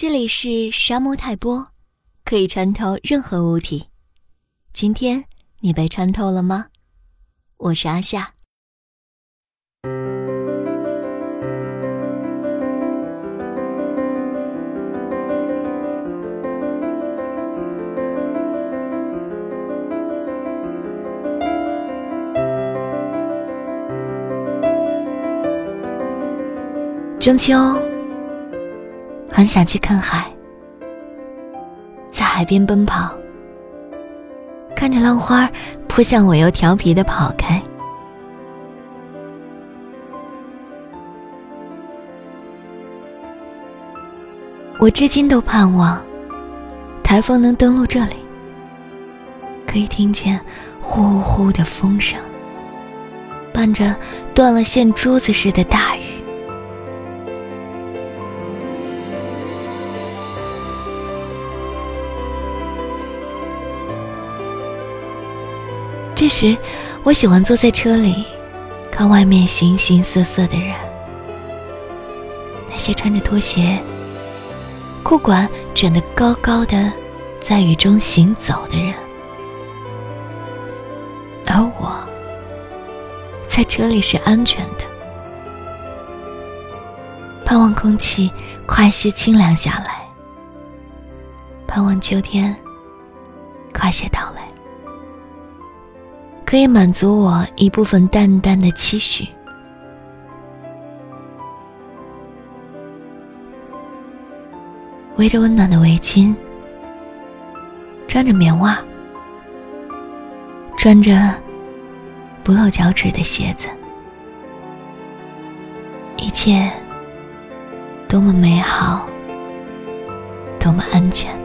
这里是沙漠泰波，可以穿透任何物体。今天你被穿透了吗？我是阿夏。中秋。很想去看海，在海边奔跑，看着浪花扑向我，又调皮的跑开。我至今都盼望台风能登陆这里，可以听见呼呼的风声，伴着断了线珠子似的大雨。这时，我喜欢坐在车里，看外面形形色色的人。那些穿着拖鞋、裤管卷得高高的，在雨中行走的人，而我，在车里是安全的，盼望空气快些清凉下来，盼望秋天快些到来。可以满足我一部分淡淡的期许。围着温暖的围巾，穿着棉袜，穿着不露脚趾的鞋子，一切多么美好，多么安全。